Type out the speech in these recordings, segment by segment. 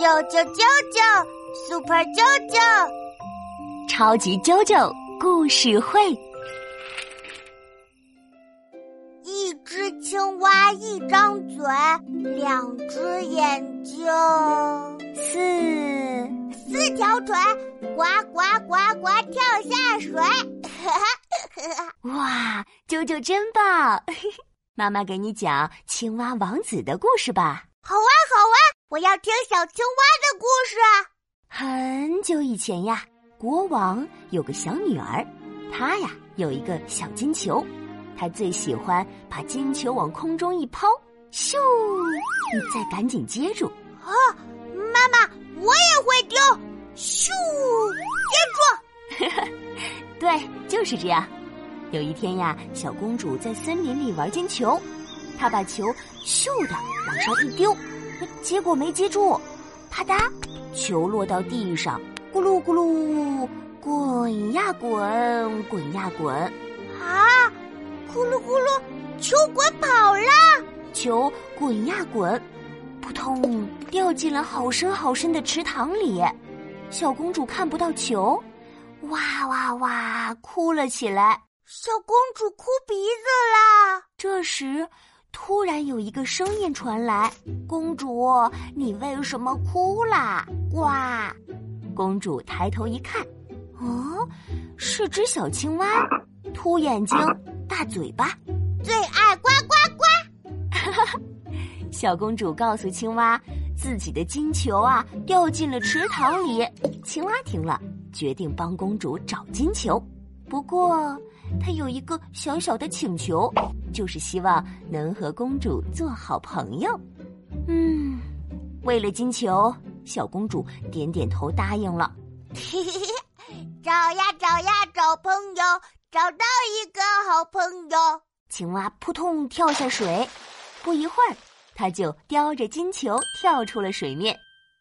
啾啾啾啾，Super 啾啾，超级啾啾故事会。一只青蛙，一张嘴，两只眼睛，四四条腿，呱呱呱呱跳下水。哇，啾啾真棒！妈妈给你讲《青蛙王子》的故事吧。好啊，好啊，我要听小青蛙的故事。很久以前呀，国王有个小女儿，她呀有一个小金球，她最喜欢把金球往空中一抛，咻，你再赶紧接住。啊，妈妈，我也会丢，咻，接住。对，就是这样。有一天呀，小公主在森林里玩金球，她把球咻的往上一丢，结果没接住，啪嗒，球落到地上，咕噜咕噜，滚呀滚，滚呀滚，啊，咕噜咕噜，球滚跑了，球滚呀滚，扑通，掉进了好深好深的池塘里，小公主看不到球，哇哇哇，哭了起来。小公主哭鼻子啦！这时，突然有一个声音传来：“公主，你为什么哭啦？”呱！公主抬头一看，哦，是只小青蛙，凸眼睛，大嘴巴，最爱呱呱呱！小公主告诉青蛙，自己的金球啊掉进了池塘里。青蛙听了，决定帮公主找金球。不过，他有一个小小的请求，就是希望能和公主做好朋友。嗯，为了金球，小公主点点头答应了。嘿嘿嘿，找呀找呀找朋友，找到一个好朋友。青蛙扑通跳下水，不一会儿，它就叼着金球跳出了水面。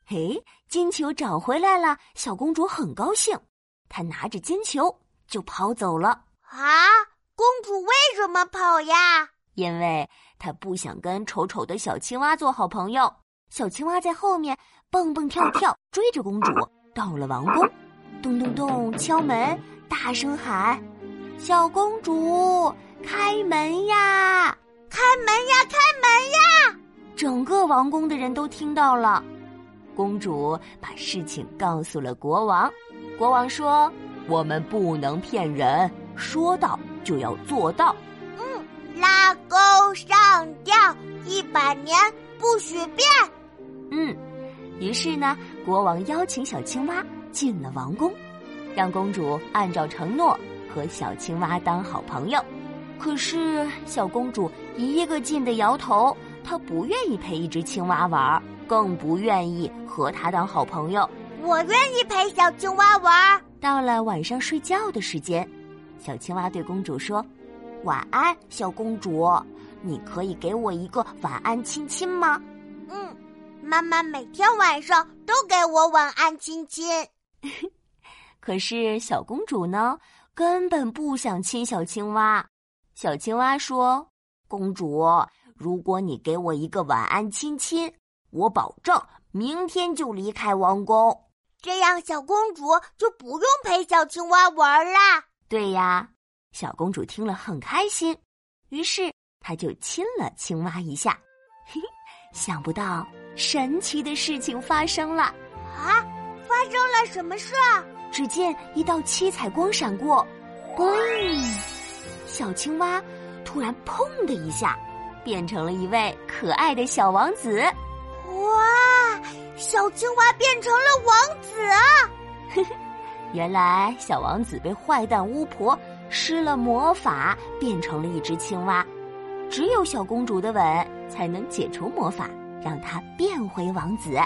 嘿，金球找回来了，小公主很高兴，她拿着金球。就跑走了啊！公主为什么跑呀？因为她不想跟丑丑的小青蛙做好朋友。小青蛙在后面蹦蹦跳跳 追着公主，到了王宫，咚咚咚敲门，大声喊：“小公主，开门呀！开门呀！开门呀！”整个王宫的人都听到了。公主把事情告诉了国王，国王说。我们不能骗人，说到就要做到。嗯，拉钩上吊，一百年不许变。嗯，于是呢，国王邀请小青蛙进了王宫，让公主按照承诺和小青蛙当好朋友。可是小公主一个劲的摇头，她不愿意陪一只青蛙玩，更不愿意和它当好朋友。我愿意陪小青蛙玩。到了晚上睡觉的时间，小青蛙对公主说：“晚安，小公主，你可以给我一个晚安亲亲吗？”“嗯，妈妈每天晚上都给我晚安亲亲。”可是小公主呢，根本不想亲小青蛙。小青蛙说：“公主，如果你给我一个晚安亲亲，我保证明天就离开王宫。”这样，小公主就不用陪小青蛙玩啦。对呀，小公主听了很开心，于是她就亲了青蛙一下。嘿，想不到神奇的事情发生了啊！发生了什么事？只见一道七彩光闪过，嘣！小青蛙突然砰的一下，变成了一位可爱的小王子。哇！小青蛙变成了王子啊！原来小王子被坏蛋巫婆施了魔法，变成了一只青蛙。只有小公主的吻才能解除魔法，让她变回王子。